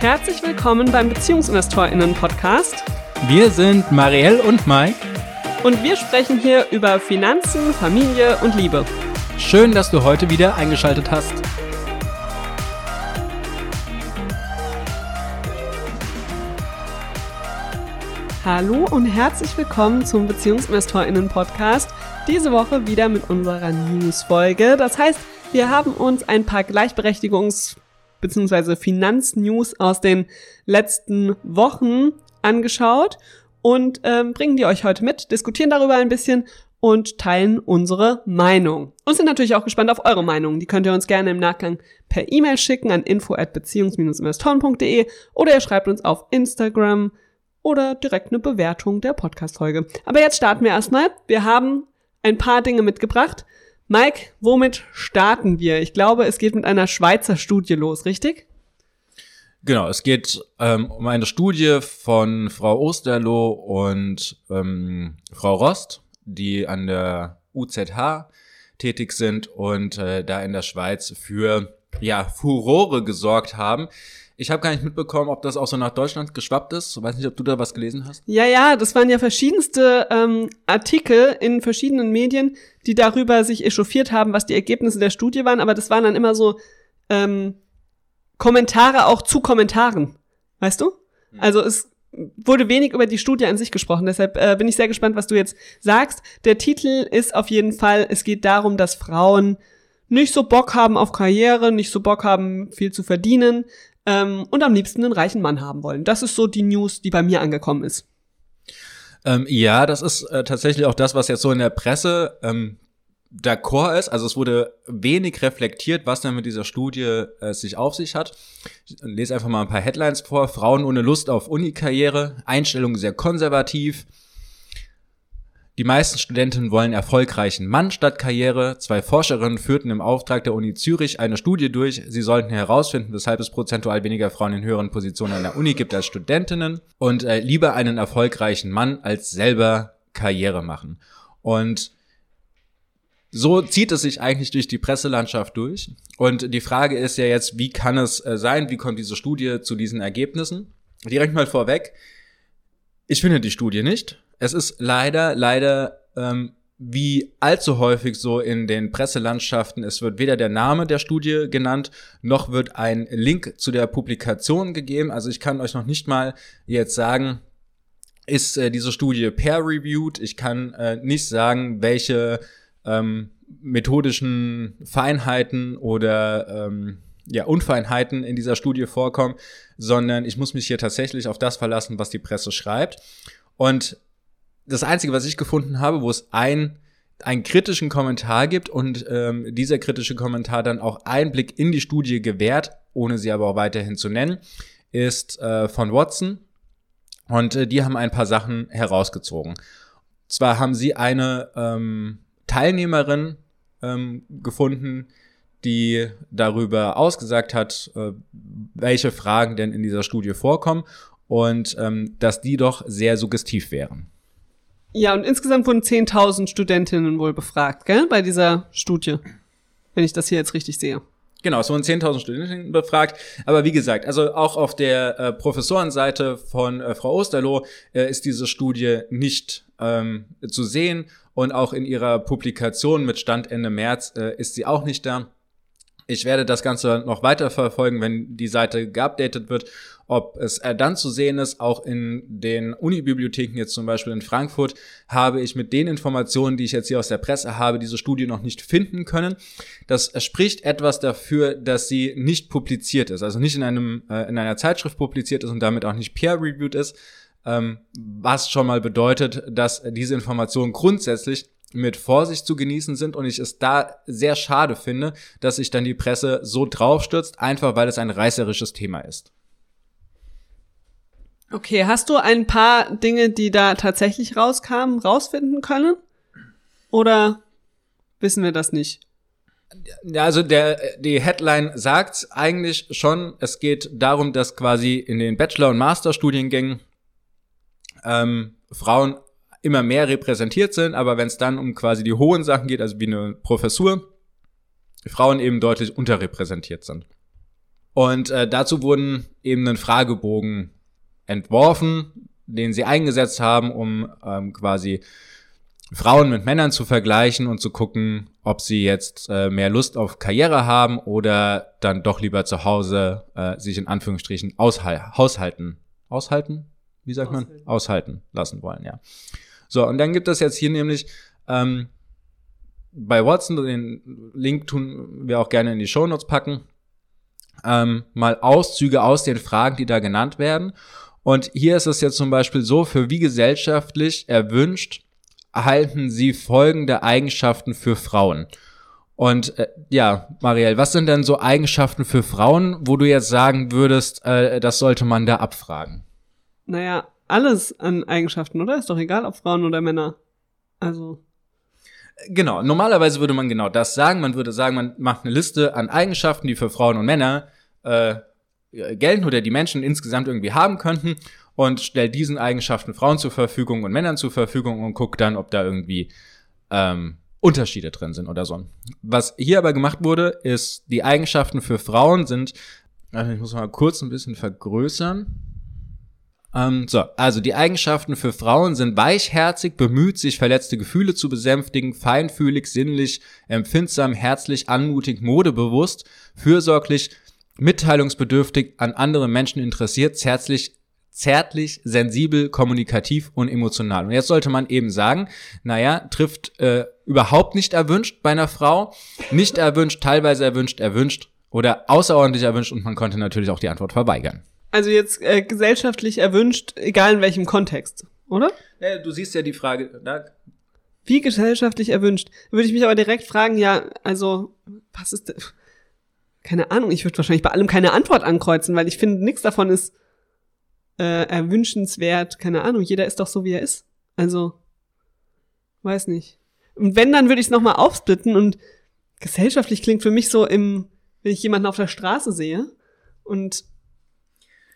Herzlich willkommen beim BeziehungsinvestorInnen-Podcast. Wir sind Marielle und Mike. Und wir sprechen hier über Finanzen, Familie und Liebe. Schön, dass du heute wieder eingeschaltet hast. Hallo und herzlich willkommen zum BeziehungsinvestorInnen-Podcast. Diese Woche wieder mit unserer News-Folge. Das heißt, wir haben uns ein paar Gleichberechtigungs- bzw. Finanznews aus den letzten Wochen angeschaut und ähm, bringen die euch heute mit, diskutieren darüber ein bisschen und teilen unsere Meinung. Und sind natürlich auch gespannt auf eure Meinung. Die könnt ihr uns gerne im Nachgang per E-Mail schicken an info at beziehungs-investoren.de oder ihr schreibt uns auf Instagram oder direkt eine Bewertung der Podcast-Folge. Aber jetzt starten wir erstmal. Wir haben ein paar Dinge mitgebracht. Mike, womit starten wir? Ich glaube, es geht mit einer Schweizer Studie los, richtig? Genau, es geht ähm, um eine Studie von Frau Osterloh und ähm, Frau Rost, die an der UZH tätig sind und äh, da in der Schweiz für ja Furore gesorgt haben. Ich habe gar nicht mitbekommen, ob das auch so nach Deutschland geschwappt ist. Ich weiß nicht, ob du da was gelesen hast. Ja, ja, das waren ja verschiedenste ähm, Artikel in verschiedenen Medien, die darüber sich echauffiert haben, was die Ergebnisse der Studie waren. Aber das waren dann immer so ähm, Kommentare auch zu Kommentaren. Weißt du? Hm. Also es wurde wenig über die Studie an sich gesprochen. Deshalb äh, bin ich sehr gespannt, was du jetzt sagst. Der Titel ist auf jeden Fall, es geht darum, dass Frauen nicht so Bock haben auf Karriere, nicht so Bock haben, viel zu verdienen, ähm, und am liebsten einen reichen Mann haben wollen. Das ist so die News, die bei mir angekommen ist. Ähm, ja, das ist äh, tatsächlich auch das, was jetzt so in der Presse ähm, d'accord ist. Also es wurde wenig reflektiert, was denn mit dieser Studie äh, sich auf sich hat. Ich lese einfach mal ein paar Headlines vor. Frauen ohne Lust auf Unikarriere, Einstellung sehr konservativ, die meisten Studenten wollen erfolgreichen Mann statt Karriere. Zwei Forscherinnen führten im Auftrag der Uni Zürich eine Studie durch. Sie sollten herausfinden, weshalb es prozentual weniger Frauen in höheren Positionen an der Uni gibt als Studentinnen und äh, lieber einen erfolgreichen Mann als selber Karriere machen. Und so zieht es sich eigentlich durch die Presselandschaft durch. Und die Frage ist ja jetzt, wie kann es äh, sein? Wie kommt diese Studie zu diesen Ergebnissen? Direkt mal vorweg. Ich finde die Studie nicht es ist leider, leider ähm, wie allzu häufig so in den Presselandschaften, es wird weder der Name der Studie genannt, noch wird ein Link zu der Publikation gegeben. Also ich kann euch noch nicht mal jetzt sagen, ist äh, diese Studie peer-reviewed. Ich kann äh, nicht sagen, welche ähm, methodischen Feinheiten oder ähm, ja, Unfeinheiten in dieser Studie vorkommen, sondern ich muss mich hier tatsächlich auf das verlassen, was die Presse schreibt. Und das Einzige, was ich gefunden habe, wo es ein einen kritischen Kommentar gibt und ähm, dieser kritische Kommentar dann auch Einblick in die Studie gewährt, ohne sie aber auch weiterhin zu nennen, ist äh, von Watson. Und äh, die haben ein paar Sachen herausgezogen. Zwar haben sie eine ähm, Teilnehmerin ähm, gefunden, die darüber ausgesagt hat, äh, welche Fragen denn in dieser Studie vorkommen und ähm, dass die doch sehr suggestiv wären. Ja, und insgesamt wurden 10.000 Studentinnen wohl befragt, gell, bei dieser Studie. Wenn ich das hier jetzt richtig sehe. Genau, es wurden 10.000 Studentinnen befragt. Aber wie gesagt, also auch auf der äh, Professorenseite von äh, Frau Osterloh äh, ist diese Studie nicht ähm, zu sehen. Und auch in ihrer Publikation mit Stand Ende März äh, ist sie auch nicht da. Ich werde das Ganze noch weiter verfolgen, wenn die Seite geupdatet wird ob es äh, dann zu sehen ist, auch in den Unibibliotheken jetzt zum Beispiel in Frankfurt, habe ich mit den Informationen, die ich jetzt hier aus der Presse habe, diese Studie noch nicht finden können. Das spricht etwas dafür, dass sie nicht publiziert ist, also nicht in einem äh, in einer Zeitschrift publiziert ist und damit auch nicht peer-reviewed ist, ähm, was schon mal bedeutet, dass diese Informationen grundsätzlich mit Vorsicht zu genießen sind und ich es da sehr schade finde, dass sich dann die Presse so draufstürzt, einfach weil es ein reißerisches Thema ist. Okay, hast du ein paar Dinge, die da tatsächlich rauskamen, rausfinden können? Oder wissen wir das nicht? Ja, also der, die Headline sagt eigentlich schon, es geht darum, dass quasi in den Bachelor- und Masterstudiengängen ähm, Frauen immer mehr repräsentiert sind, aber wenn es dann um quasi die hohen Sachen geht, also wie eine Professur, Frauen eben deutlich unterrepräsentiert sind. Und äh, dazu wurden eben einen Fragebogen entworfen, den sie eingesetzt haben, um ähm, quasi Frauen mit Männern zu vergleichen und zu gucken, ob sie jetzt äh, mehr Lust auf Karriere haben oder dann doch lieber zu Hause äh, sich in Anführungsstrichen aushal haushalten. Aushalten? Wie sagt aushalten. man? Aushalten lassen wollen, ja. So, und dann gibt es jetzt hier nämlich ähm, bei Watson, den Link tun wir auch gerne in die Show Notes packen, ähm, mal Auszüge aus den Fragen, die da genannt werden. Und hier ist es jetzt zum Beispiel so, für wie gesellschaftlich erwünscht halten Sie folgende Eigenschaften für Frauen? Und äh, ja, Marielle, was sind denn so Eigenschaften für Frauen, wo du jetzt sagen würdest, äh, das sollte man da abfragen? Naja, alles an Eigenschaften, oder? Ist doch egal, ob Frauen oder Männer. Also. Genau, normalerweise würde man genau das sagen. Man würde sagen, man macht eine Liste an Eigenschaften, die für Frauen und Männer äh, gelten oder die Menschen insgesamt irgendwie haben könnten und stellt diesen Eigenschaften Frauen zur Verfügung und Männern zur Verfügung und guckt dann, ob da irgendwie ähm, Unterschiede drin sind oder so. Was hier aber gemacht wurde, ist, die Eigenschaften für Frauen sind, also ich muss mal kurz ein bisschen vergrößern. Ähm, so, also die Eigenschaften für Frauen sind weichherzig, bemüht, sich verletzte Gefühle zu besänftigen, feinfühlig, sinnlich, empfindsam, herzlich, anmutig, modebewusst, fürsorglich, mitteilungsbedürftig, an andere Menschen interessiert, zärtlich, zärtlich, sensibel, kommunikativ und emotional. Und jetzt sollte man eben sagen, naja, trifft äh, überhaupt nicht erwünscht bei einer Frau, nicht erwünscht, teilweise erwünscht, erwünscht oder außerordentlich erwünscht und man konnte natürlich auch die Antwort verweigern. Also jetzt äh, gesellschaftlich erwünscht, egal in welchem Kontext, oder? Ja, du siehst ja die Frage, da wie gesellschaftlich erwünscht. Würde ich mich aber direkt fragen, ja, also, was ist, keine Ahnung, ich würde wahrscheinlich bei allem keine Antwort ankreuzen, weil ich finde, nichts davon ist äh, erwünschenswert. Keine Ahnung, jeder ist doch so, wie er ist. Also, weiß nicht. Und wenn, dann würde ich es nochmal aufsplitten und gesellschaftlich klingt für mich so im, wenn ich jemanden auf der Straße sehe und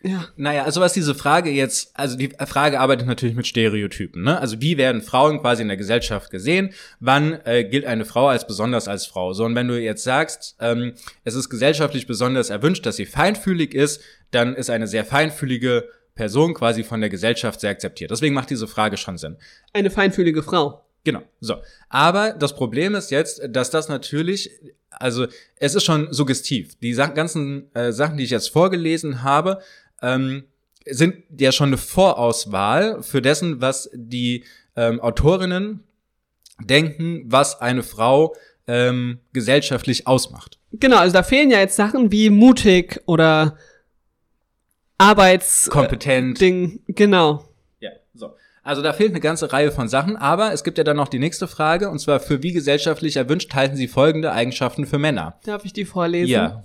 ja. Naja, also was diese Frage jetzt, also die Frage arbeitet natürlich mit Stereotypen, ne? Also wie werden Frauen quasi in der Gesellschaft gesehen? Wann äh, gilt eine Frau als besonders als Frau? So, und wenn du jetzt sagst, ähm, es ist gesellschaftlich besonders erwünscht, dass sie feinfühlig ist, dann ist eine sehr feinfühlige Person quasi von der Gesellschaft sehr akzeptiert. Deswegen macht diese Frage schon Sinn. Eine feinfühlige Frau. Genau. So. Aber das Problem ist jetzt, dass das natürlich, also es ist schon suggestiv. Die ganzen äh, Sachen, die ich jetzt vorgelesen habe, ähm, sind ja schon eine Vorauswahl für dessen, was die ähm, Autorinnen denken, was eine Frau ähm, gesellschaftlich ausmacht. Genau, also da fehlen ja jetzt Sachen wie mutig oder Arbeits kompetent Ding, genau. Ja, so. Also da fehlt eine ganze Reihe von Sachen, aber es gibt ja dann noch die nächste Frage, und zwar für wie gesellschaftlich erwünscht halten Sie folgende Eigenschaften für Männer? Darf ich die vorlesen? Ja.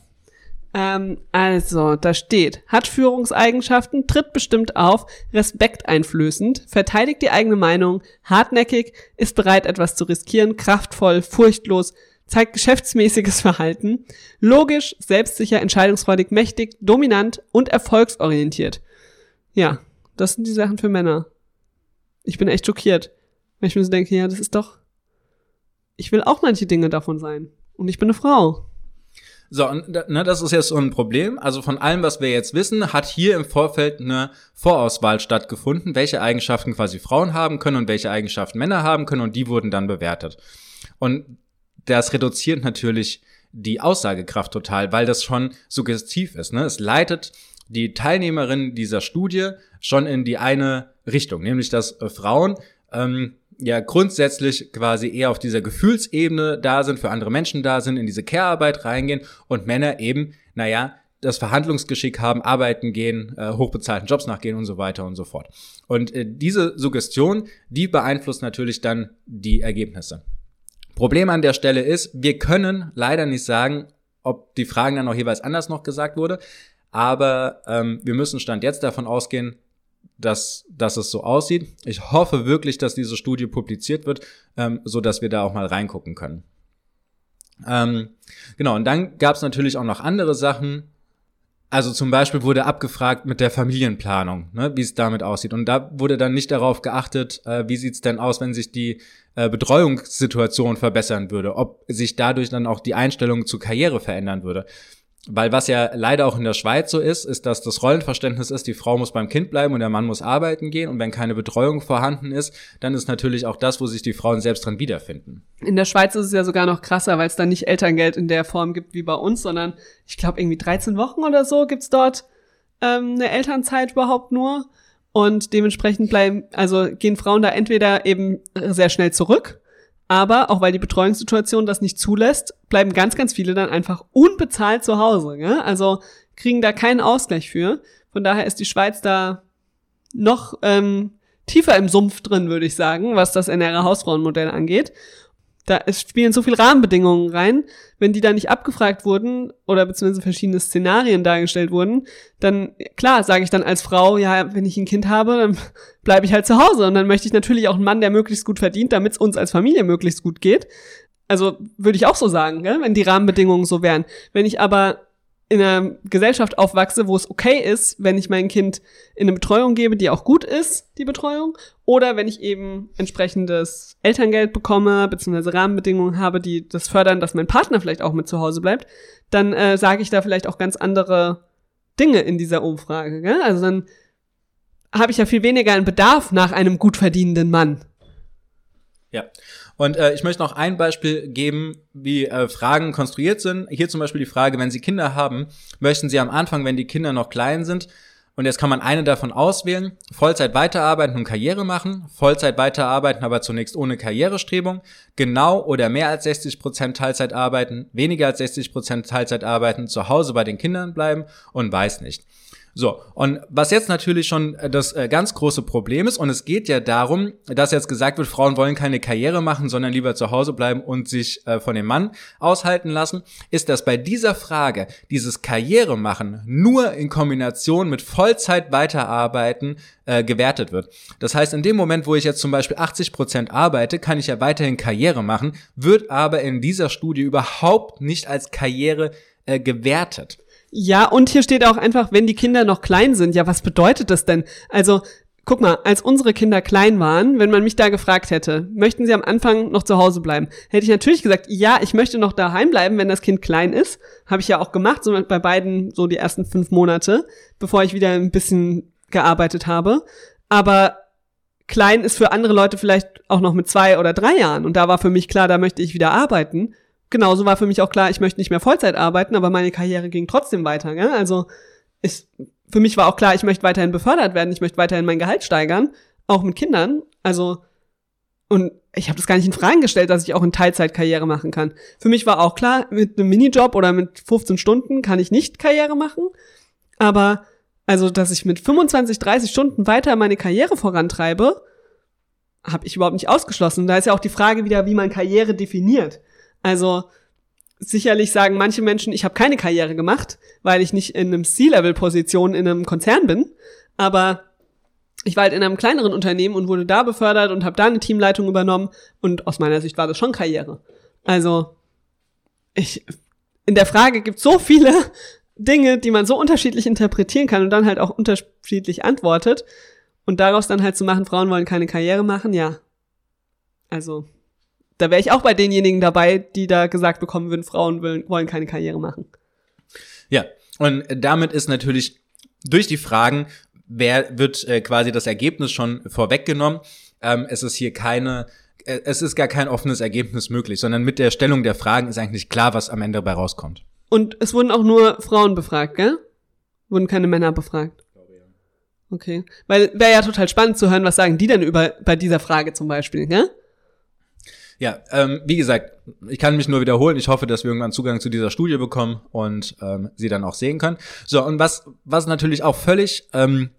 Ähm, also, da steht, hat Führungseigenschaften, tritt bestimmt auf, respekteinflößend, verteidigt die eigene Meinung, hartnäckig, ist bereit, etwas zu riskieren, kraftvoll, furchtlos, zeigt geschäftsmäßiges Verhalten, logisch, selbstsicher, entscheidungsfreudig, mächtig, dominant und erfolgsorientiert. Ja, das sind die Sachen für Männer. Ich bin echt schockiert, wenn ich mir so denke, ja, das ist doch, ich will auch manche Dinge davon sein. Und ich bin eine Frau. So, und ne, das ist jetzt so ein Problem. Also von allem, was wir jetzt wissen, hat hier im Vorfeld eine Vorauswahl stattgefunden, welche Eigenschaften quasi Frauen haben können und welche Eigenschaften Männer haben können und die wurden dann bewertet. Und das reduziert natürlich die Aussagekraft total, weil das schon suggestiv ist. Ne? Es leitet die Teilnehmerinnen dieser Studie schon in die eine Richtung, nämlich dass äh, Frauen ähm, ja grundsätzlich quasi eher auf dieser Gefühlsebene da sind, für andere Menschen da sind, in diese Care-Arbeit reingehen und Männer eben, naja, das Verhandlungsgeschick haben, arbeiten gehen, äh, hochbezahlten Jobs nachgehen und so weiter und so fort. Und äh, diese Suggestion, die beeinflusst natürlich dann die Ergebnisse. Problem an der Stelle ist, wir können leider nicht sagen, ob die Fragen dann auch jeweils anders noch gesagt wurde, aber ähm, wir müssen Stand jetzt davon ausgehen, dass, dass es so aussieht. Ich hoffe wirklich, dass diese Studie publiziert wird, ähm, so dass wir da auch mal reingucken können. Ähm, genau, und dann gab es natürlich auch noch andere Sachen, also zum Beispiel wurde abgefragt mit der Familienplanung, ne, wie es damit aussieht. Und da wurde dann nicht darauf geachtet, äh, wie sieht's denn aus, wenn sich die äh, Betreuungssituation verbessern würde, ob sich dadurch dann auch die Einstellung zur Karriere verändern würde. Weil was ja leider auch in der Schweiz so ist, ist, dass das Rollenverständnis ist, die Frau muss beim Kind bleiben und der Mann muss arbeiten gehen. Und wenn keine Betreuung vorhanden ist, dann ist natürlich auch das, wo sich die Frauen selbst dran wiederfinden. In der Schweiz ist es ja sogar noch krasser, weil es da nicht Elterngeld in der Form gibt wie bei uns, sondern ich glaube irgendwie 13 Wochen oder so gibt's dort ähm, eine Elternzeit überhaupt nur. Und dementsprechend bleiben, also gehen Frauen da entweder eben sehr schnell zurück aber auch weil die Betreuungssituation das nicht zulässt, bleiben ganz, ganz viele dann einfach unbezahlt zu Hause. Ja? Also kriegen da keinen Ausgleich für. Von daher ist die Schweiz da noch ähm, tiefer im Sumpf drin, würde ich sagen, was das NRA Hausfrauenmodell angeht da es spielen so viele Rahmenbedingungen rein, wenn die da nicht abgefragt wurden oder beziehungsweise verschiedene Szenarien dargestellt wurden, dann klar sage ich dann als Frau, ja, wenn ich ein Kind habe, dann bleibe ich halt zu Hause und dann möchte ich natürlich auch einen Mann, der möglichst gut verdient, damit es uns als Familie möglichst gut geht. Also würde ich auch so sagen, gell, wenn die Rahmenbedingungen so wären. Wenn ich aber in einer Gesellschaft aufwachse, wo es okay ist, wenn ich mein Kind in eine Betreuung gebe, die auch gut ist, die Betreuung, oder wenn ich eben entsprechendes Elterngeld bekomme, beziehungsweise Rahmenbedingungen habe, die das fördern, dass mein Partner vielleicht auch mit zu Hause bleibt, dann äh, sage ich da vielleicht auch ganz andere Dinge in dieser Umfrage. Gell? Also dann habe ich ja viel weniger einen Bedarf nach einem gut verdienenden Mann. Ja. Und äh, ich möchte noch ein Beispiel geben, wie äh, Fragen konstruiert sind. Hier zum Beispiel die Frage, wenn Sie Kinder haben, möchten Sie am Anfang, wenn die Kinder noch klein sind, und jetzt kann man eine davon auswählen, Vollzeit weiterarbeiten und Karriere machen, Vollzeit weiterarbeiten, aber zunächst ohne Karrierestrebung, genau oder mehr als 60 Prozent Teilzeit arbeiten, weniger als 60 Prozent Teilzeit arbeiten, zu Hause bei den Kindern bleiben und weiß nicht. So, und was jetzt natürlich schon äh, das äh, ganz große Problem ist, und es geht ja darum, dass jetzt gesagt wird, Frauen wollen keine Karriere machen, sondern lieber zu Hause bleiben und sich äh, von dem Mann aushalten lassen, ist, dass bei dieser Frage dieses Karriere machen nur in Kombination mit Vollzeit weiterarbeiten äh, gewertet wird. Das heißt, in dem Moment, wo ich jetzt zum Beispiel 80 Prozent arbeite, kann ich ja weiterhin Karriere machen, wird aber in dieser Studie überhaupt nicht als Karriere äh, gewertet. Ja, und hier steht auch einfach, wenn die Kinder noch klein sind. Ja, was bedeutet das denn? Also, guck mal, als unsere Kinder klein waren, wenn man mich da gefragt hätte, möchten sie am Anfang noch zu Hause bleiben, hätte ich natürlich gesagt, ja, ich möchte noch daheim bleiben, wenn das Kind klein ist. Habe ich ja auch gemacht, so bei beiden so die ersten fünf Monate, bevor ich wieder ein bisschen gearbeitet habe. Aber klein ist für andere Leute vielleicht auch noch mit zwei oder drei Jahren. Und da war für mich klar, da möchte ich wieder arbeiten genauso war für mich auch klar, ich möchte nicht mehr Vollzeit arbeiten, aber meine Karriere ging trotzdem weiter. Gell? Also ist, für mich war auch klar, ich möchte weiterhin befördert werden, ich möchte weiterhin mein Gehalt steigern, auch mit Kindern. Also und ich habe das gar nicht in Frage gestellt, dass ich auch in Teilzeit Karriere machen kann. Für mich war auch klar, mit einem Minijob oder mit 15 Stunden kann ich nicht Karriere machen. Aber also, dass ich mit 25, 30 Stunden weiter meine Karriere vorantreibe, habe ich überhaupt nicht ausgeschlossen. Da ist ja auch die Frage wieder, wie man Karriere definiert. Also sicherlich sagen manche Menschen, ich habe keine Karriere gemacht, weil ich nicht in einem C-Level-Position in einem Konzern bin. Aber ich war halt in einem kleineren Unternehmen und wurde da befördert und habe da eine Teamleitung übernommen. Und aus meiner Sicht war das schon Karriere. Also ich in der Frage gibt so viele Dinge, die man so unterschiedlich interpretieren kann und dann halt auch unterschiedlich antwortet. Und daraus dann halt zu machen, Frauen wollen keine Karriere machen, ja. Also da wäre ich auch bei denjenigen dabei, die da gesagt bekommen würden, Frauen wollen, wollen keine Karriere machen. Ja, und damit ist natürlich durch die Fragen, wer wird äh, quasi das Ergebnis schon vorweggenommen. Ähm, es ist hier keine, äh, es ist gar kein offenes Ergebnis möglich, sondern mit der Stellung der Fragen ist eigentlich klar, was am Ende dabei rauskommt. Und es wurden auch nur Frauen befragt, gell? Wurden keine Männer befragt. Okay. Weil wäre ja total spannend zu hören, was sagen die denn über bei dieser Frage zum Beispiel, gell? Ja, ähm, wie gesagt, ich kann mich nur wiederholen. Ich hoffe, dass wir irgendwann Zugang zu dieser Studie bekommen und ähm, sie dann auch sehen können. So, und was, was natürlich auch völlig, ähm,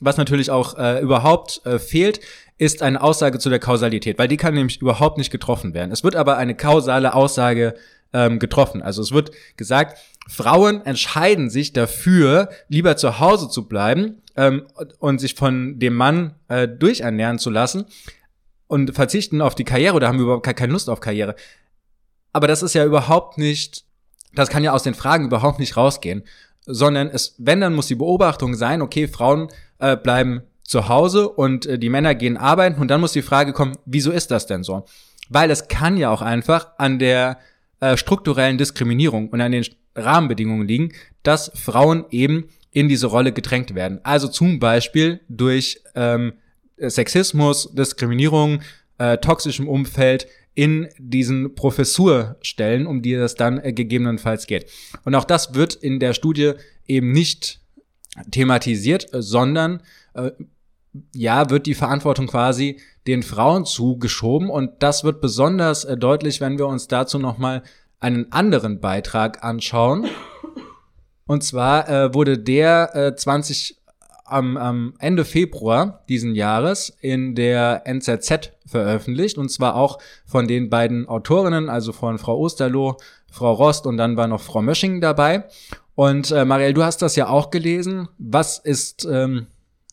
was natürlich auch äh, überhaupt äh, fehlt, ist eine Aussage zu der Kausalität, weil die kann nämlich überhaupt nicht getroffen werden. Es wird aber eine kausale Aussage ähm, getroffen. Also es wird gesagt, Frauen entscheiden sich dafür, lieber zu Hause zu bleiben ähm, und sich von dem Mann äh, durchernähren zu lassen, und verzichten auf die Karriere oder haben überhaupt keine Lust auf Karriere. Aber das ist ja überhaupt nicht, das kann ja aus den Fragen überhaupt nicht rausgehen, sondern es, wenn dann muss die Beobachtung sein, okay, Frauen äh, bleiben zu Hause und äh, die Männer gehen arbeiten und dann muss die Frage kommen, wieso ist das denn so? Weil es kann ja auch einfach an der äh, strukturellen Diskriminierung und an den Rahmenbedingungen liegen, dass Frauen eben in diese Rolle gedrängt werden. Also zum Beispiel durch ähm, Sexismus, Diskriminierung, äh, toxischem Umfeld in diesen Professurstellen, um die es dann äh, gegebenenfalls geht. Und auch das wird in der Studie eben nicht thematisiert, sondern äh, ja, wird die Verantwortung quasi den Frauen zugeschoben und das wird besonders äh, deutlich, wenn wir uns dazu nochmal einen anderen Beitrag anschauen. Und zwar äh, wurde der äh, 20 am, am Ende Februar diesen Jahres in der NZZ veröffentlicht und zwar auch von den beiden Autorinnen, also von Frau Osterloh, Frau Rost und dann war noch Frau Mösching dabei. Und äh, Marielle, du hast das ja auch gelesen. Was ist ähm,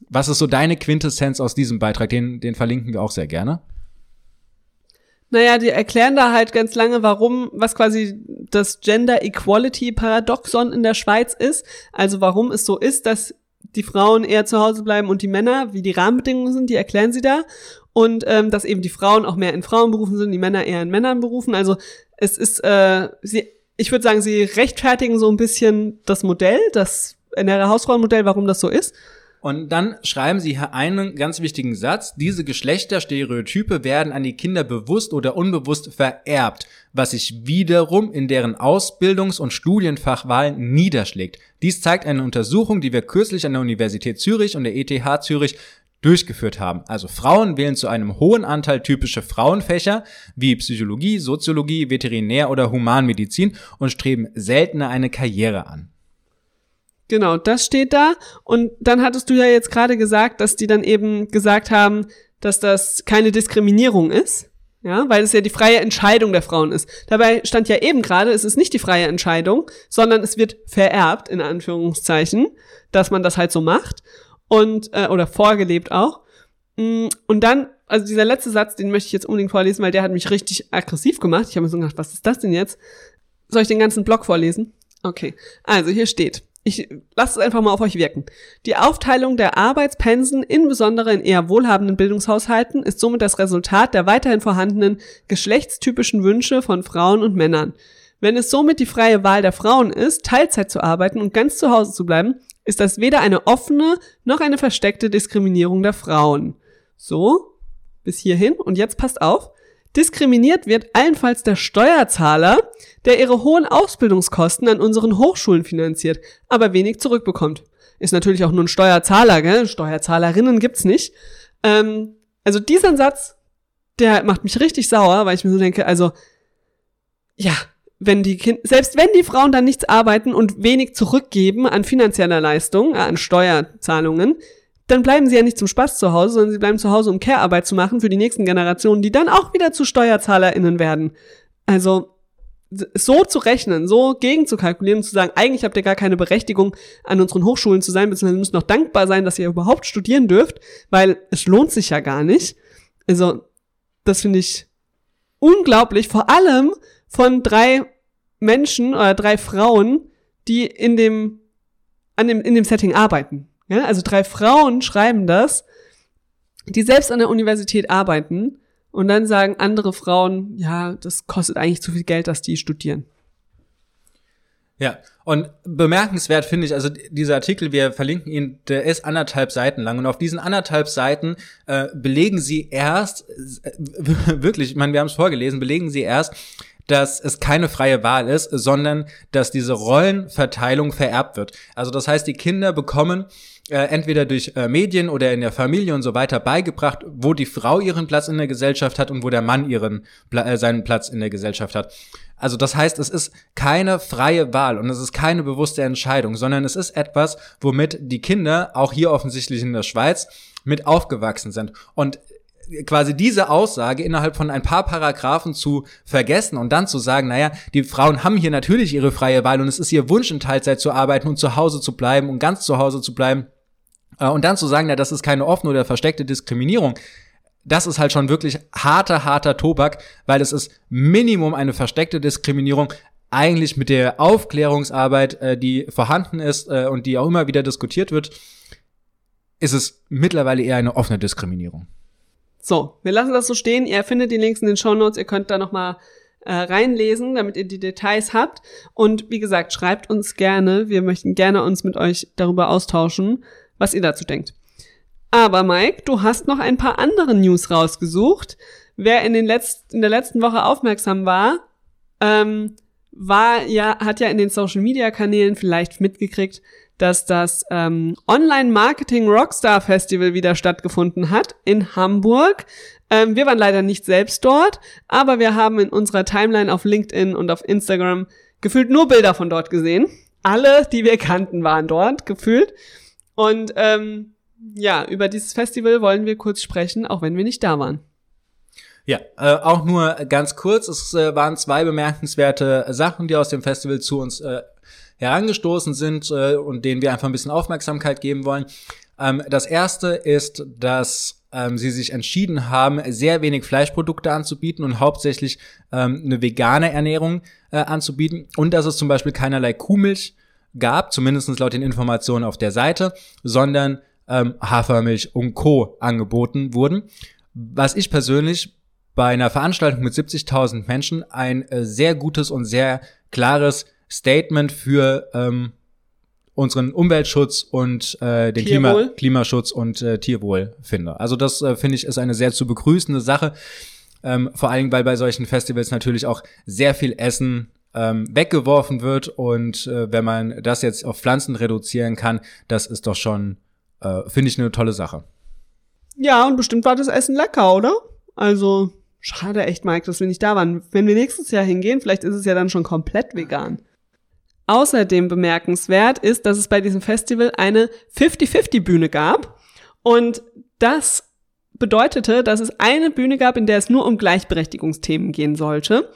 was ist so deine Quintessenz aus diesem Beitrag? Den, den verlinken wir auch sehr gerne. Naja, die erklären da halt ganz lange, warum, was quasi das Gender Equality Paradoxon in der Schweiz ist. Also warum es so ist, dass die Frauen eher zu Hause bleiben und die Männer, wie die Rahmenbedingungen sind, die erklären sie da. Und ähm, dass eben die Frauen auch mehr in Frauenberufen sind, die Männer eher in Männernberufen. Also es ist, äh, sie, ich würde sagen, sie rechtfertigen so ein bisschen das Modell, das NRA Hausfrauenmodell, warum das so ist. Und dann schreiben sie hier einen ganz wichtigen Satz. Diese Geschlechterstereotype werden an die Kinder bewusst oder unbewusst vererbt, was sich wiederum in deren Ausbildungs- und Studienfachwahlen niederschlägt. Dies zeigt eine Untersuchung, die wir kürzlich an der Universität Zürich und der ETH Zürich durchgeführt haben. Also Frauen wählen zu einem hohen Anteil typische Frauenfächer wie Psychologie, Soziologie, Veterinär oder Humanmedizin und streben seltener eine Karriere an. Genau, das steht da. Und dann hattest du ja jetzt gerade gesagt, dass die dann eben gesagt haben, dass das keine Diskriminierung ist. Ja, weil es ja die freie Entscheidung der Frauen ist. Dabei stand ja eben gerade, es ist nicht die freie Entscheidung, sondern es wird vererbt, in Anführungszeichen, dass man das halt so macht. Und, äh, oder vorgelebt auch. Mm, und dann, also dieser letzte Satz, den möchte ich jetzt unbedingt vorlesen, weil der hat mich richtig aggressiv gemacht. Ich habe mir so gedacht, was ist das denn jetzt? Soll ich den ganzen Blog vorlesen? Okay. Also hier steht ich lasse es einfach mal auf euch wirken. Die Aufteilung der Arbeitspensen, insbesondere in eher wohlhabenden Bildungshaushalten, ist somit das Resultat der weiterhin vorhandenen geschlechtstypischen Wünsche von Frauen und Männern. Wenn es somit die freie Wahl der Frauen ist, Teilzeit zu arbeiten und ganz zu Hause zu bleiben, ist das weder eine offene noch eine versteckte Diskriminierung der Frauen. So, bis hierhin. Und jetzt passt auf. Diskriminiert wird allenfalls der Steuerzahler, der ihre hohen Ausbildungskosten an unseren Hochschulen finanziert, aber wenig zurückbekommt. Ist natürlich auch nur ein Steuerzahler, gell? Steuerzahlerinnen gibt's nicht. Ähm, also dieser Satz, der macht mich richtig sauer, weil ich mir so denke, also, ja, wenn die Kinder, selbst wenn die Frauen dann nichts arbeiten und wenig zurückgeben an finanzieller Leistung, äh, an Steuerzahlungen, dann bleiben sie ja nicht zum Spaß zu Hause, sondern sie bleiben zu Hause, um Care-Arbeit zu machen für die nächsten Generationen, die dann auch wieder zu SteuerzahlerInnen werden. Also, so zu rechnen, so gegen zu kalkulieren zu sagen, eigentlich habt ihr gar keine Berechtigung, an unseren Hochschulen zu sein, beziehungsweise müsst noch dankbar sein, dass ihr überhaupt studieren dürft, weil es lohnt sich ja gar nicht. Also, das finde ich unglaublich, vor allem von drei Menschen oder drei Frauen, die in dem, an dem, in dem Setting arbeiten. Ja, also drei Frauen schreiben das, die selbst an der Universität arbeiten und dann sagen andere Frauen, ja, das kostet eigentlich zu viel Geld, dass die studieren. Ja, und bemerkenswert finde ich, also dieser Artikel, wir verlinken ihn, der ist anderthalb Seiten lang. Und auf diesen anderthalb Seiten äh, belegen sie erst, äh, wirklich, ich meine, wir haben es vorgelesen, belegen sie erst, dass es keine freie Wahl ist, sondern dass diese Rollenverteilung vererbt wird. Also das heißt, die Kinder bekommen äh, entweder durch äh, Medien oder in der Familie und so weiter beigebracht, wo die Frau ihren Platz in der Gesellschaft hat und wo der Mann ihren äh, seinen Platz in der Gesellschaft hat. Also das heißt, es ist keine freie Wahl und es ist keine bewusste Entscheidung, sondern es ist etwas, womit die Kinder, auch hier offensichtlich in der Schweiz, mit aufgewachsen sind. Und quasi diese Aussage innerhalb von ein paar Paragraphen zu vergessen und dann zu sagen, naja, die Frauen haben hier natürlich ihre freie Wahl und es ist ihr Wunsch, in Teilzeit zu arbeiten und zu Hause zu bleiben und ganz zu Hause zu bleiben. Äh, und dann zu sagen, ja, das ist keine offene oder versteckte Diskriminierung, das ist halt schon wirklich harter, harter Tobak, weil es ist Minimum eine versteckte Diskriminierung, eigentlich mit der Aufklärungsarbeit, äh, die vorhanden ist äh, und die auch immer wieder diskutiert wird, ist es mittlerweile eher eine offene Diskriminierung. So, wir lassen das so stehen. Ihr findet die Links in den Show Notes. Ihr könnt da nochmal äh, reinlesen, damit ihr die Details habt. Und wie gesagt, schreibt uns gerne. Wir möchten gerne uns mit euch darüber austauschen, was ihr dazu denkt. Aber Mike, du hast noch ein paar andere News rausgesucht. Wer in, den letzten, in der letzten Woche aufmerksam war, ähm, war ja, hat ja in den Social Media Kanälen vielleicht mitgekriegt, dass das ähm, Online-Marketing Rockstar Festival wieder stattgefunden hat in Hamburg. Ähm, wir waren leider nicht selbst dort, aber wir haben in unserer Timeline auf LinkedIn und auf Instagram gefühlt nur Bilder von dort gesehen. Alle, die wir kannten, waren dort gefühlt. Und ähm, ja, über dieses Festival wollen wir kurz sprechen, auch wenn wir nicht da waren. Ja, äh, auch nur ganz kurz. Es äh, waren zwei bemerkenswerte Sachen, die aus dem Festival zu uns äh, herangestoßen sind äh, und denen wir einfach ein bisschen Aufmerksamkeit geben wollen. Ähm, das erste ist, dass ähm, sie sich entschieden haben, sehr wenig Fleischprodukte anzubieten und hauptsächlich ähm, eine vegane Ernährung äh, anzubieten und dass es zum Beispiel keinerlei Kuhmilch gab, zumindest laut den Informationen auf der Seite, sondern ähm, Hafermilch und Co. angeboten wurden. Was ich persönlich bei einer Veranstaltung mit 70.000 Menschen ein äh, sehr gutes und sehr klares Statement für ähm, unseren Umweltschutz und äh, den Klima Klimaschutz und äh, Tierwohl finde. Also das äh, finde ich ist eine sehr zu begrüßende Sache. Ähm, vor allem, weil bei solchen Festivals natürlich auch sehr viel Essen ähm, weggeworfen wird und äh, wenn man das jetzt auf Pflanzen reduzieren kann, das ist doch schon, äh, finde ich, eine tolle Sache. Ja, und bestimmt war das Essen lecker, oder? Also schade echt, Mike, dass wir nicht da waren. Wenn wir nächstes Jahr hingehen, vielleicht ist es ja dann schon komplett vegan. Außerdem bemerkenswert ist, dass es bei diesem Festival eine 50-50-Bühne gab. Und das bedeutete, dass es eine Bühne gab, in der es nur um Gleichberechtigungsthemen gehen sollte.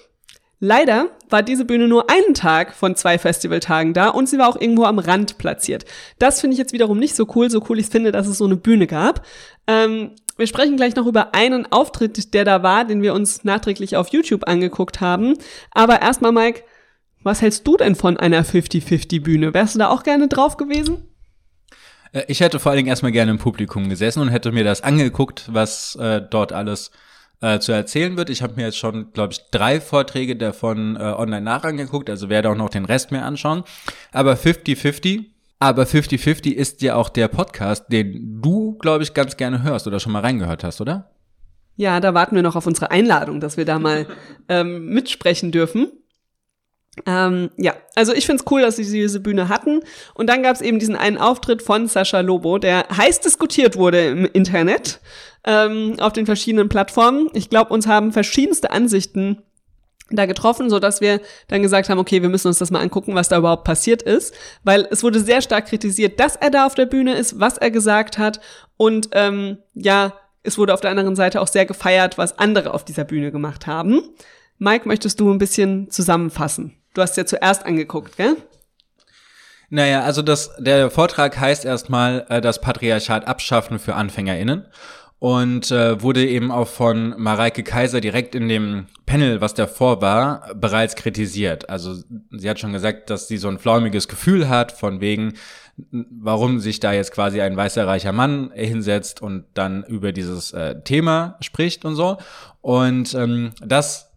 Leider war diese Bühne nur einen Tag von zwei Festivaltagen da und sie war auch irgendwo am Rand platziert. Das finde ich jetzt wiederum nicht so cool, so cool ich finde, dass es so eine Bühne gab. Ähm, wir sprechen gleich noch über einen Auftritt, der da war, den wir uns nachträglich auf YouTube angeguckt haben. Aber erstmal, Mike, was hältst du denn von einer 50-50-Bühne? Wärst du da auch gerne drauf gewesen? Äh, ich hätte vor allen Dingen erstmal gerne im Publikum gesessen und hätte mir das angeguckt, was äh, dort alles äh, zu erzählen wird. Ich habe mir jetzt schon, glaube ich, drei Vorträge davon äh, online nachangeguckt, also werde auch noch den Rest mir anschauen. Aber 50-50, aber 50-50 ist ja auch der Podcast, den du, glaube ich, ganz gerne hörst oder schon mal reingehört hast, oder? Ja, da warten wir noch auf unsere Einladung, dass wir da mal ähm, mitsprechen dürfen. Ähm, ja, also ich find's cool, dass sie diese Bühne hatten. Und dann gab's eben diesen einen Auftritt von Sascha Lobo, der heiß diskutiert wurde im Internet, ähm, auf den verschiedenen Plattformen. Ich glaube, uns haben verschiedenste Ansichten da getroffen, so dass wir dann gesagt haben, okay, wir müssen uns das mal angucken, was da überhaupt passiert ist, weil es wurde sehr stark kritisiert, dass er da auf der Bühne ist, was er gesagt hat und ähm, ja, es wurde auf der anderen Seite auch sehr gefeiert, was andere auf dieser Bühne gemacht haben. Mike, möchtest du ein bisschen zusammenfassen? Du hast ja zuerst angeguckt, gell? Naja, also das, der Vortrag heißt erstmal äh, das Patriarchat abschaffen für AnfängerInnen und äh, wurde eben auch von Mareike Kaiser direkt in dem Panel, was davor war, bereits kritisiert. Also sie hat schon gesagt, dass sie so ein flaumiges Gefühl hat, von wegen, warum sich da jetzt quasi ein weißer reicher Mann hinsetzt und dann über dieses äh, Thema spricht und so. Und ähm, das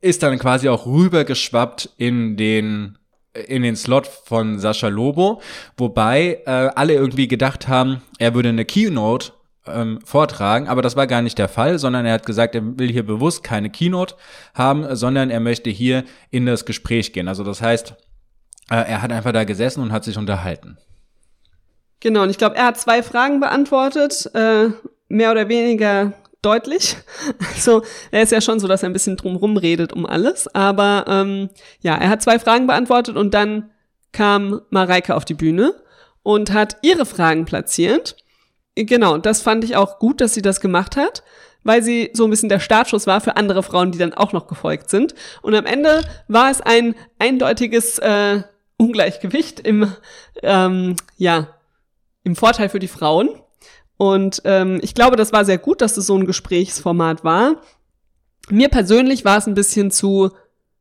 ist dann quasi auch rübergeschwappt in den in den Slot von Sascha Lobo, wobei äh, alle irgendwie gedacht haben, er würde eine Keynote ähm, vortragen, aber das war gar nicht der Fall, sondern er hat gesagt, er will hier bewusst keine Keynote haben, sondern er möchte hier in das Gespräch gehen. Also das heißt, äh, er hat einfach da gesessen und hat sich unterhalten. Genau, und ich glaube, er hat zwei Fragen beantwortet, äh, mehr oder weniger deutlich. Also er ist ja schon so, dass er ein bisschen drumrum redet um alles. Aber ähm, ja, er hat zwei Fragen beantwortet und dann kam Mareike auf die Bühne und hat ihre Fragen platziert. Genau, das fand ich auch gut, dass sie das gemacht hat, weil sie so ein bisschen der Startschuss war für andere Frauen, die dann auch noch gefolgt sind. Und am Ende war es ein eindeutiges äh, Ungleichgewicht im, ähm, ja, im Vorteil für die Frauen. Und ähm, ich glaube, das war sehr gut, dass es so ein Gesprächsformat war. Mir persönlich war es ein bisschen zu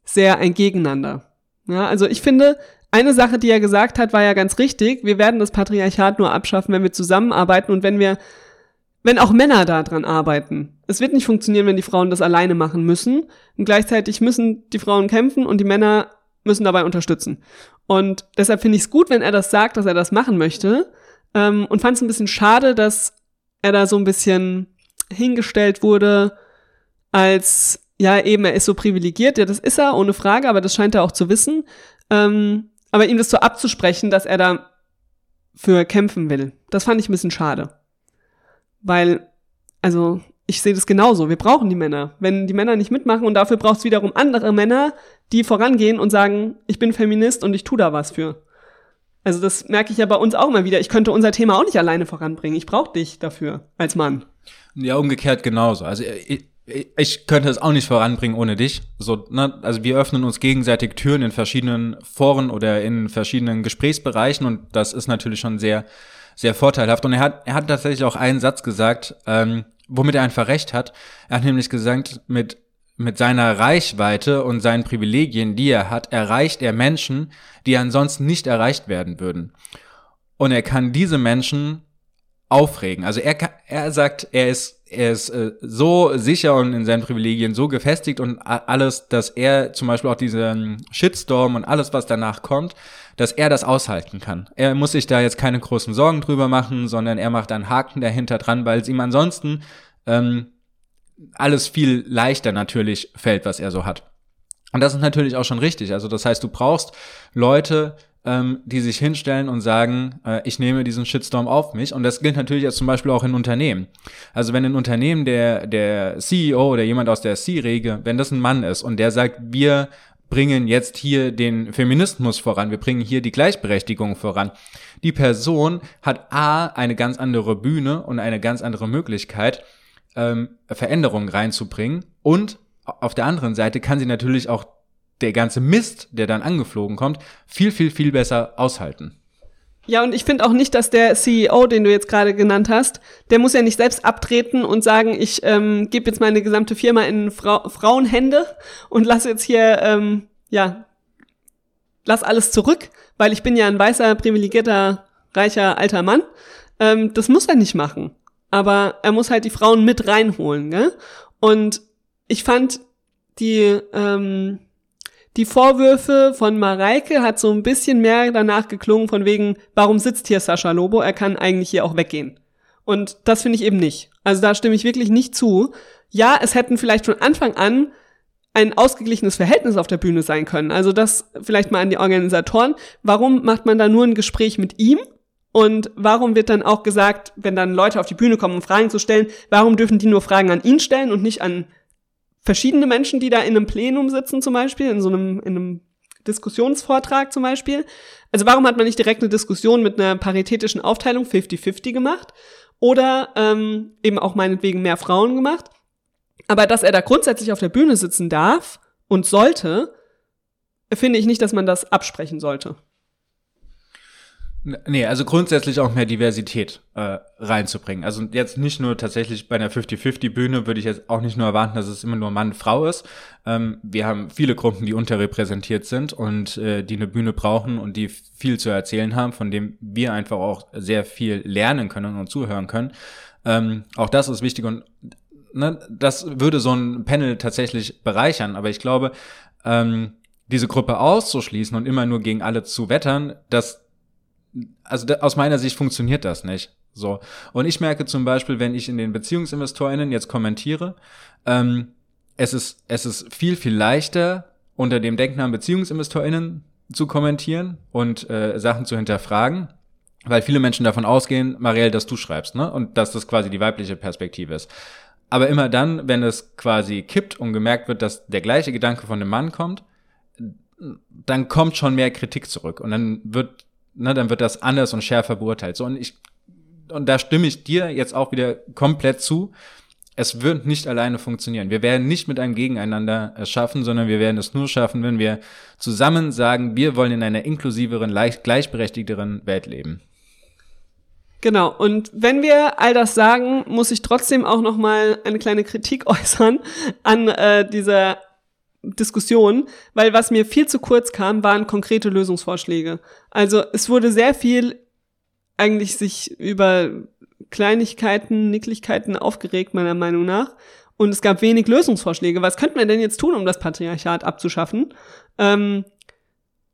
sehr ein Gegeneinander. Ja, also ich finde, eine Sache, die er gesagt hat, war ja ganz richtig. Wir werden das Patriarchat nur abschaffen, wenn wir zusammenarbeiten und wenn wir wenn auch Männer daran arbeiten. Es wird nicht funktionieren, wenn die Frauen das alleine machen müssen. Und gleichzeitig müssen die Frauen kämpfen und die Männer müssen dabei unterstützen. Und deshalb finde ich es gut, wenn er das sagt, dass er das machen möchte. Ähm, und fand es ein bisschen schade, dass er da so ein bisschen hingestellt wurde, als ja, eben, er ist so privilegiert, ja, das ist er, ohne Frage, aber das scheint er auch zu wissen. Ähm, aber ihm das so abzusprechen, dass er da für kämpfen will, das fand ich ein bisschen schade. Weil, also, ich sehe das genauso. Wir brauchen die Männer. Wenn die Männer nicht mitmachen und dafür braucht es wiederum andere Männer, die vorangehen und sagen, ich bin Feminist und ich tu da was für. Also das merke ich ja bei uns auch mal wieder. Ich könnte unser Thema auch nicht alleine voranbringen. Ich brauche dich dafür als Mann. Ja, umgekehrt genauso. Also ich, ich könnte es auch nicht voranbringen ohne dich. So, ne? Also wir öffnen uns gegenseitig Türen in verschiedenen Foren oder in verschiedenen Gesprächsbereichen und das ist natürlich schon sehr, sehr vorteilhaft. Und er hat, er hat tatsächlich auch einen Satz gesagt, ähm, womit er einfach recht hat. Er hat nämlich gesagt, mit mit seiner Reichweite und seinen Privilegien, die er hat, erreicht er Menschen, die ansonsten nicht erreicht werden würden. Und er kann diese Menschen aufregen. Also er, kann, er sagt, er ist, er ist äh, so sicher und in seinen Privilegien so gefestigt und alles, dass er zum Beispiel auch diesen Shitstorm und alles, was danach kommt, dass er das aushalten kann. Er muss sich da jetzt keine großen Sorgen drüber machen, sondern er macht einen Haken dahinter dran, weil es ihm ansonsten ähm, alles viel leichter natürlich fällt, was er so hat. Und das ist natürlich auch schon richtig. Also das heißt, du brauchst Leute, ähm, die sich hinstellen und sagen, äh, ich nehme diesen Shitstorm auf mich. Und das gilt natürlich jetzt zum Beispiel auch in Unternehmen. Also wenn ein Unternehmen der, der CEO oder jemand aus der C-Rege, wenn das ein Mann ist und der sagt, wir bringen jetzt hier den Feminismus voran, wir bringen hier die Gleichberechtigung voran. Die Person hat A, eine ganz andere Bühne und eine ganz andere Möglichkeit, ähm, Veränderungen reinzubringen. Und auf der anderen Seite kann sie natürlich auch der ganze Mist, der dann angeflogen kommt, viel, viel, viel besser aushalten. Ja, und ich finde auch nicht, dass der CEO, den du jetzt gerade genannt hast, der muss ja nicht selbst abtreten und sagen, ich ähm, gebe jetzt meine gesamte Firma in Fra Frauenhände und lass jetzt hier, ähm, ja, lass alles zurück, weil ich bin ja ein weißer, privilegierter, reicher, alter Mann. Ähm, das muss er nicht machen aber er muss halt die Frauen mit reinholen, gell? Und ich fand die ähm, die Vorwürfe von Mareike hat so ein bisschen mehr danach geklungen von wegen, warum sitzt hier Sascha Lobo? Er kann eigentlich hier auch weggehen. Und das finde ich eben nicht. Also da stimme ich wirklich nicht zu. Ja, es hätten vielleicht von Anfang an ein ausgeglichenes Verhältnis auf der Bühne sein können. Also das vielleicht mal an die Organisatoren. Warum macht man da nur ein Gespräch mit ihm und warum wird dann auch gesagt, wenn dann Leute auf die Bühne kommen, um Fragen zu stellen, warum dürfen die nur Fragen an ihn stellen und nicht an verschiedene Menschen, die da in einem Plenum sitzen zum Beispiel, in so einem, in einem Diskussionsvortrag zum Beispiel? Also warum hat man nicht direkt eine Diskussion mit einer paritätischen Aufteilung 50-50 gemacht? Oder ähm, eben auch meinetwegen mehr Frauen gemacht? Aber dass er da grundsätzlich auf der Bühne sitzen darf und sollte, finde ich nicht, dass man das absprechen sollte. Nee, also grundsätzlich auch mehr Diversität äh, reinzubringen. Also jetzt nicht nur tatsächlich bei einer 50-50-Bühne würde ich jetzt auch nicht nur erwarten, dass es immer nur Mann-Frau ist. Ähm, wir haben viele Gruppen, die unterrepräsentiert sind und äh, die eine Bühne brauchen und die viel zu erzählen haben, von dem wir einfach auch sehr viel lernen können und zuhören können. Ähm, auch das ist wichtig und ne, das würde so ein Panel tatsächlich bereichern. Aber ich glaube, ähm, diese Gruppe auszuschließen und immer nur gegen alle zu wettern, das also da, aus meiner Sicht funktioniert das nicht. So. Und ich merke zum Beispiel, wenn ich in den BeziehungsinvestorInnen jetzt kommentiere, ähm, es ist, es ist viel, viel leichter, unter dem Denknamen BeziehungsinvestorInnen zu kommentieren und äh, Sachen zu hinterfragen, weil viele Menschen davon ausgehen, Marielle, dass du schreibst, ne? Und dass das quasi die weibliche Perspektive ist. Aber immer dann, wenn es quasi kippt und gemerkt wird, dass der gleiche Gedanke von dem Mann kommt, dann kommt schon mehr Kritik zurück und dann wird ne, dann wird das anders und schärfer beurteilt. So, und ich, und da stimme ich dir jetzt auch wieder komplett zu. Es wird nicht alleine funktionieren. Wir werden nicht mit einem Gegeneinander es schaffen, sondern wir werden es nur schaffen, wenn wir zusammen sagen, wir wollen in einer inklusiveren, gleichberechtigteren Welt leben. Genau. Und wenn wir all das sagen, muss ich trotzdem auch noch mal eine kleine Kritik äußern an äh, dieser Diskussion, weil was mir viel zu kurz kam, waren konkrete Lösungsvorschläge. Also es wurde sehr viel eigentlich sich über Kleinigkeiten, Nicklichkeiten aufgeregt, meiner Meinung nach. Und es gab wenig Lösungsvorschläge. Was könnten wir denn jetzt tun, um das Patriarchat abzuschaffen? Ähm,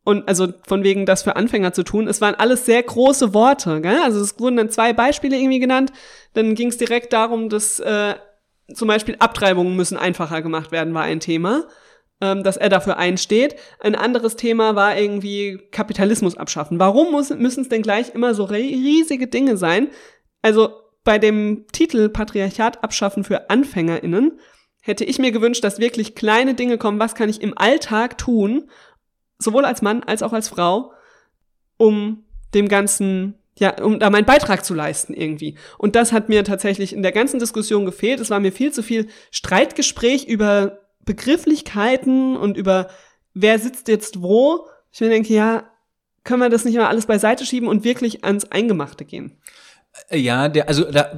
und also von wegen das für Anfänger zu tun. Es waren alles sehr große Worte. Gell? Also es wurden dann zwei Beispiele irgendwie genannt. Dann ging es direkt darum, dass äh, zum Beispiel Abtreibungen müssen einfacher gemacht werden, war ein Thema, ähm, dass er dafür einsteht. Ein anderes Thema war irgendwie Kapitalismus abschaffen. Warum müssen es denn gleich immer so riesige Dinge sein? Also bei dem Titel Patriarchat abschaffen für AnfängerInnen hätte ich mir gewünscht, dass wirklich kleine Dinge kommen. Was kann ich im Alltag tun, sowohl als Mann als auch als Frau, um dem Ganzen, ja, um da meinen Beitrag zu leisten irgendwie. Und das hat mir tatsächlich in der ganzen Diskussion gefehlt. Es war mir viel zu viel Streitgespräch über Begrifflichkeiten und über wer sitzt jetzt wo. Ich mir denke, ja, können wir das nicht mal alles beiseite schieben und wirklich ans Eingemachte gehen? Ja, der, also da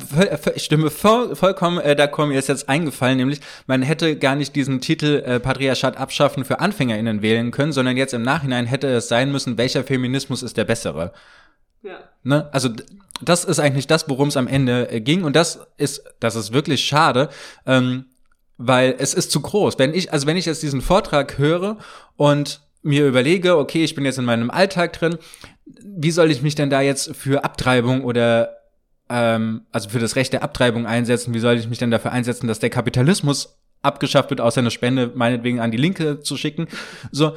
ich stimme voll, vollkommen, äh, da kommt mir ist jetzt eingefallen, nämlich man hätte gar nicht diesen Titel äh, Patriarchat abschaffen für AnfängerInnen wählen können, sondern jetzt im Nachhinein hätte es sein müssen, welcher Feminismus ist der bessere. Ja. Ne? Also das ist eigentlich das, worum es am Ende äh, ging und das ist, das ist wirklich schade, ähm, weil es ist zu groß. Wenn ich, also wenn ich jetzt diesen Vortrag höre und mir überlege, okay, ich bin jetzt in meinem Alltag drin, wie soll ich mich denn da jetzt für Abtreibung oder ähm, also für das Recht der Abtreibung einsetzen? Wie soll ich mich denn dafür einsetzen, dass der Kapitalismus abgeschafft wird, außer eine Spende meinetwegen an die Linke zu schicken? So,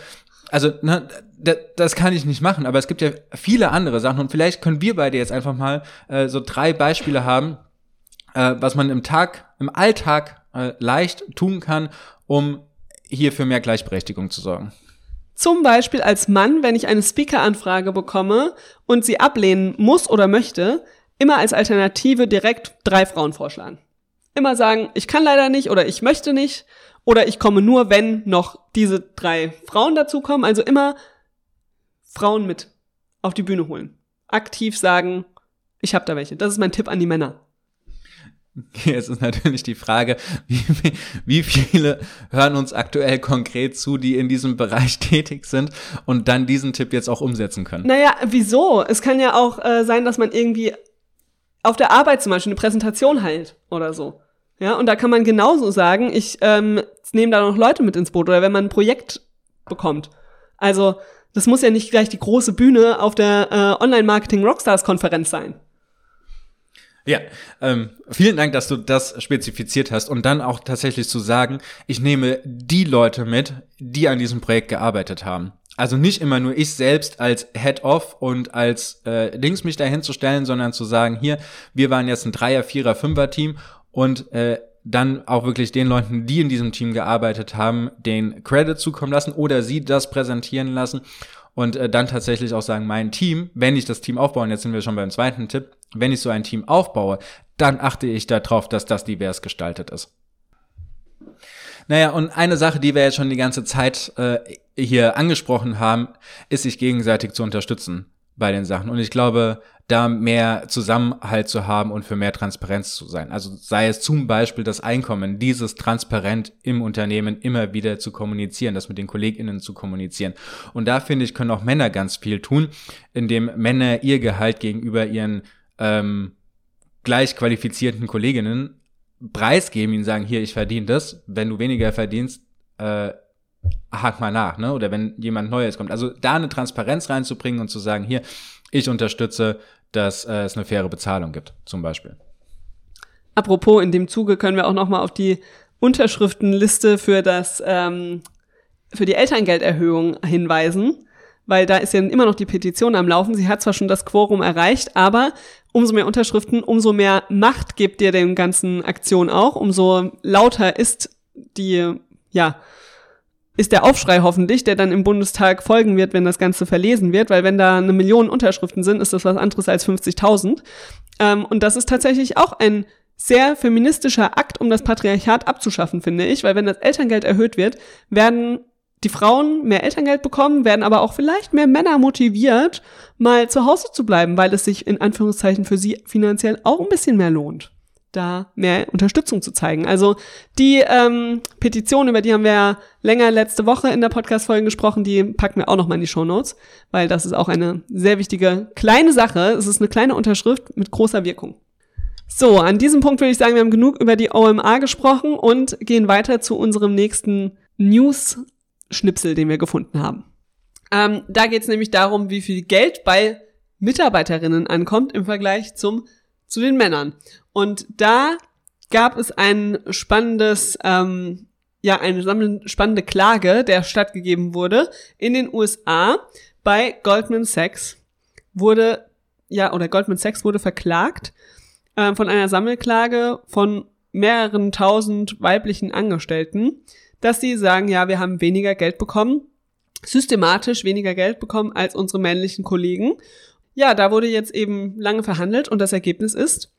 also ne, das kann ich nicht machen, aber es gibt ja viele andere Sachen und vielleicht können wir beide jetzt einfach mal äh, so drei Beispiele haben, äh, was man im Tag, im Alltag äh, leicht tun kann, um hier für mehr Gleichberechtigung zu sorgen. Zum Beispiel als Mann, wenn ich eine Speaker-Anfrage bekomme und sie ablehnen muss oder möchte, immer als Alternative direkt drei Frauen vorschlagen. Immer sagen, ich kann leider nicht oder ich möchte nicht oder ich komme nur, wenn noch diese drei Frauen dazukommen. Also immer Frauen mit auf die Bühne holen. Aktiv sagen, ich habe da welche. Das ist mein Tipp an die Männer. Jetzt ist natürlich die Frage, wie, wie, viele hören uns aktuell konkret zu, die in diesem Bereich tätig sind und dann diesen Tipp jetzt auch umsetzen können. Naja, wieso? Es kann ja auch äh, sein, dass man irgendwie auf der Arbeit zum Beispiel eine Präsentation hält oder so. Ja, und da kann man genauso sagen, ich ähm, nehme da noch Leute mit ins Boot oder wenn man ein Projekt bekommt. Also, das muss ja nicht gleich die große Bühne auf der äh, Online-Marketing-Rockstars-Konferenz sein. Ja, ähm, vielen Dank, dass du das spezifiziert hast und dann auch tatsächlich zu sagen, ich nehme die Leute mit, die an diesem Projekt gearbeitet haben. Also nicht immer nur ich selbst als Head-Off und als äh, Links mich dahin zu stellen, sondern zu sagen, hier, wir waren jetzt ein Dreier-, Vierer-, Fünfer-Team und äh, dann auch wirklich den Leuten, die in diesem Team gearbeitet haben, den Credit zukommen lassen oder sie das präsentieren lassen und äh, dann tatsächlich auch sagen, mein Team, wenn ich das Team aufbaue, und jetzt sind wir schon beim zweiten Tipp, wenn ich so ein Team aufbaue, dann achte ich darauf, dass das divers gestaltet ist. Naja, und eine Sache, die wir jetzt schon die ganze Zeit äh, hier angesprochen haben, ist sich gegenseitig zu unterstützen bei den Sachen. Und ich glaube, da mehr Zusammenhalt zu haben und für mehr Transparenz zu sein. Also sei es zum Beispiel das Einkommen, dieses transparent im Unternehmen immer wieder zu kommunizieren, das mit den KollegInnen zu kommunizieren. Und da finde ich, können auch Männer ganz viel tun, indem Männer ihr Gehalt gegenüber ihren ähm, gleich qualifizierten Kolleginnen preisgeben, ihnen sagen, hier, ich verdiene das, wenn du weniger verdienst, äh, hak mal nach, ne? Oder wenn jemand Neues kommt. Also da eine Transparenz reinzubringen und zu sagen, hier, ich unterstütze, dass äh, es eine faire Bezahlung gibt, zum Beispiel. Apropos, in dem Zuge können wir auch noch mal auf die Unterschriftenliste für das ähm, für die Elterngelderhöhung hinweisen, weil da ist ja immer noch die Petition am Laufen. Sie hat zwar schon das Quorum erreicht, aber umso mehr Unterschriften, umso mehr Macht gibt dir den ganzen Aktion auch, umso lauter ist die, ja, ist der Aufschrei hoffentlich, der dann im Bundestag folgen wird, wenn das Ganze verlesen wird, weil wenn da eine Million Unterschriften sind, ist das was anderes als 50.000. Ähm, und das ist tatsächlich auch ein sehr feministischer Akt, um das Patriarchat abzuschaffen, finde ich, weil wenn das Elterngeld erhöht wird, werden die Frauen mehr Elterngeld bekommen, werden aber auch vielleicht mehr Männer motiviert, mal zu Hause zu bleiben, weil es sich in Anführungszeichen für sie finanziell auch ein bisschen mehr lohnt, da mehr Unterstützung zu zeigen. Also die ähm, Petition, über die haben wir ja länger letzte Woche in der Podcast-Folge gesprochen, die packen wir auch nochmal in die Show Notes, weil das ist auch eine sehr wichtige kleine Sache. Es ist eine kleine Unterschrift mit großer Wirkung. So, an diesem Punkt würde ich sagen, wir haben genug über die OMA gesprochen und gehen weiter zu unserem nächsten News-Schnipsel, den wir gefunden haben. Ähm, da geht es nämlich darum, wie viel Geld bei Mitarbeiterinnen ankommt im Vergleich zum zu den Männern. Und da gab es ein spannendes, ähm, ja, eine spannende Klage, der stattgegeben wurde in den USA bei Goldman Sachs wurde, ja, oder Goldman Sachs wurde verklagt äh, von einer Sammelklage von mehreren tausend weiblichen Angestellten, dass sie sagen, ja, wir haben weniger Geld bekommen, systematisch weniger Geld bekommen als unsere männlichen Kollegen. Ja, da wurde jetzt eben lange verhandelt und das Ergebnis ist,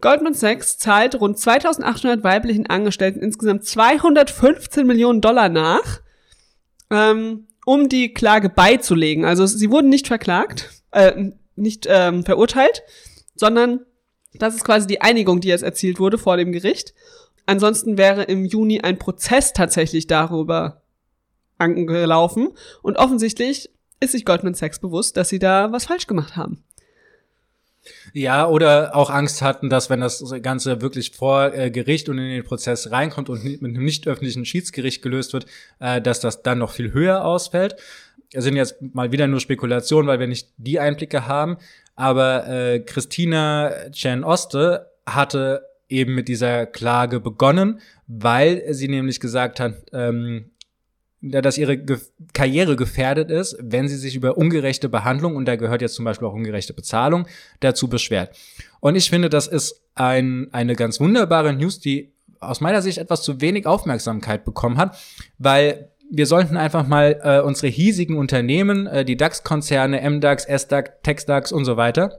Goldman Sachs zahlt rund 2800 weiblichen Angestellten insgesamt 215 Millionen Dollar nach, ähm, um die Klage beizulegen. Also sie wurden nicht verklagt, äh, nicht ähm, verurteilt, sondern das ist quasi die Einigung, die jetzt erzielt wurde vor dem Gericht. Ansonsten wäre im Juni ein Prozess tatsächlich darüber angelaufen. Und offensichtlich ist sich Goldman Sachs bewusst, dass sie da was falsch gemacht haben. Ja, oder auch Angst hatten, dass wenn das Ganze wirklich vor äh, Gericht und in den Prozess reinkommt und mit einem nicht öffentlichen Schiedsgericht gelöst wird, äh, dass das dann noch viel höher ausfällt. Es sind jetzt mal wieder nur Spekulationen, weil wir nicht die Einblicke haben. Aber äh, Christina Chen Oste hatte eben mit dieser Klage begonnen, weil sie nämlich gesagt hat, ähm, dass ihre Ge Karriere gefährdet ist, wenn sie sich über ungerechte Behandlung, und da gehört jetzt zum Beispiel auch ungerechte Bezahlung, dazu beschwert. Und ich finde, das ist ein, eine ganz wunderbare News, die aus meiner Sicht etwas zu wenig Aufmerksamkeit bekommen hat, weil wir sollten einfach mal äh, unsere hiesigen Unternehmen, äh, die DAX-Konzerne, MDAX, SDAX, TechDAX und so weiter,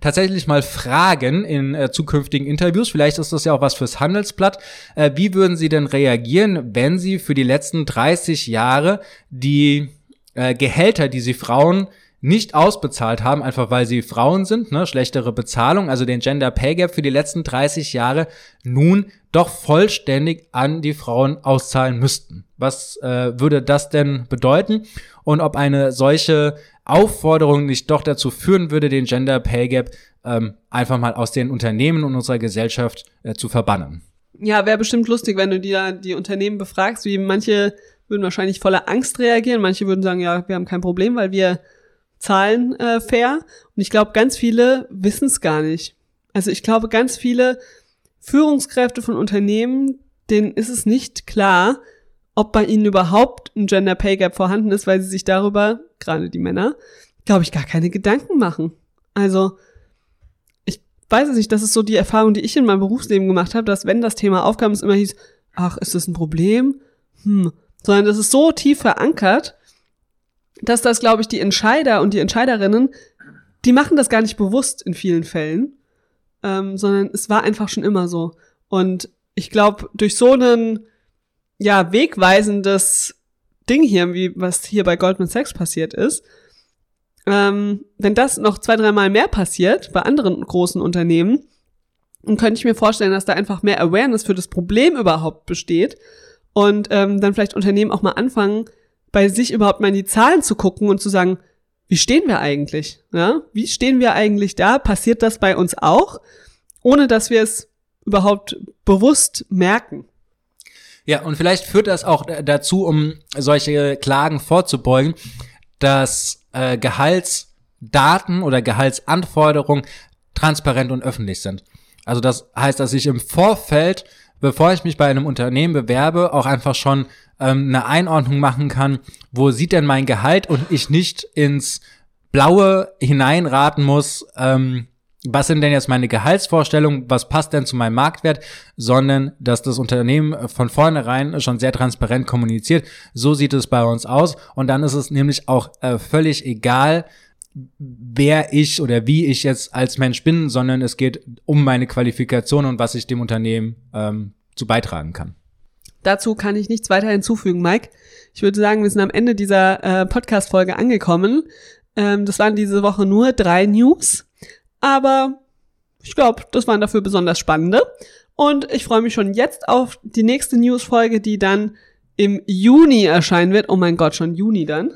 tatsächlich mal fragen in äh, zukünftigen Interviews, vielleicht ist das ja auch was fürs Handelsblatt, äh, wie würden Sie denn reagieren, wenn Sie für die letzten 30 Jahre die äh, Gehälter, die Sie Frauen nicht ausbezahlt haben, einfach weil sie Frauen sind, ne, schlechtere Bezahlung, also den Gender Pay Gap für die letzten 30 Jahre nun doch vollständig an die Frauen auszahlen müssten. Was äh, würde das denn bedeuten? Und ob eine solche Aufforderung nicht doch dazu führen würde, den Gender Pay Gap ähm, einfach mal aus den Unternehmen und unserer Gesellschaft äh, zu verbannen? Ja, wäre bestimmt lustig, wenn du dir die Unternehmen befragst, wie manche würden wahrscheinlich voller Angst reagieren, manche würden sagen, ja, wir haben kein Problem, weil wir zahlen äh, fair. Und ich glaube, ganz viele wissen es gar nicht. Also ich glaube, ganz viele Führungskräfte von Unternehmen, denen ist es nicht klar, ob bei ihnen überhaupt ein Gender Pay Gap vorhanden ist, weil sie sich darüber, gerade die Männer, glaube ich, gar keine Gedanken machen. Also, ich weiß es nicht, das ist so die Erfahrung, die ich in meinem Berufsleben gemacht habe, dass wenn das Thema aufkam, es immer hieß, ach, ist das ein Problem? Hm. Sondern das ist so tief verankert, dass das, glaube ich, die Entscheider und die Entscheiderinnen, die machen das gar nicht bewusst in vielen Fällen, ähm, sondern es war einfach schon immer so. Und ich glaube, durch so einen ja wegweisendes Ding hier, wie was hier bei Goldman Sachs passiert ist, ähm, wenn das noch zwei, dreimal mehr passiert bei anderen großen Unternehmen, dann könnte ich mir vorstellen, dass da einfach mehr Awareness für das Problem überhaupt besteht und ähm, dann vielleicht Unternehmen auch mal anfangen, bei sich überhaupt mal in die Zahlen zu gucken und zu sagen, wie stehen wir eigentlich? Ja? Wie stehen wir eigentlich da? Passiert das bei uns auch, ohne dass wir es überhaupt bewusst merken? Ja, und vielleicht führt das auch dazu, um solche Klagen vorzubeugen, dass äh, Gehaltsdaten oder Gehaltsanforderungen transparent und öffentlich sind. Also das heißt, dass ich im Vorfeld, bevor ich mich bei einem Unternehmen bewerbe, auch einfach schon ähm, eine Einordnung machen kann, wo sieht denn mein Gehalt und ich nicht ins Blaue hineinraten muss, ähm, was sind denn jetzt meine Gehaltsvorstellungen, was passt denn zu meinem Marktwert, sondern dass das Unternehmen von vornherein schon sehr transparent kommuniziert. So sieht es bei uns aus und dann ist es nämlich auch äh, völlig egal, wer ich oder wie ich jetzt als Mensch bin, sondern es geht um meine Qualifikation und was ich dem Unternehmen ähm, zu beitragen kann. Dazu kann ich nichts weiter hinzufügen, Mike. Ich würde sagen, wir sind am Ende dieser äh, Podcast-Folge angekommen. Ähm, das waren diese Woche nur drei News, aber ich glaube, das waren dafür besonders spannende. Und ich freue mich schon jetzt auf die nächste News-Folge, die dann im Juni erscheinen wird. Oh mein Gott, schon Juni dann.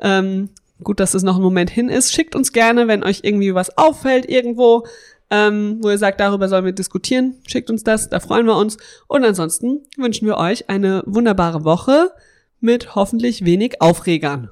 Ähm, gut, dass es noch ein Moment hin ist. Schickt uns gerne, wenn euch irgendwie was auffällt irgendwo, ähm, wo ihr sagt, darüber sollen wir diskutieren. Schickt uns das, da freuen wir uns. Und ansonsten wünschen wir euch eine wunderbare Woche mit hoffentlich wenig Aufregern.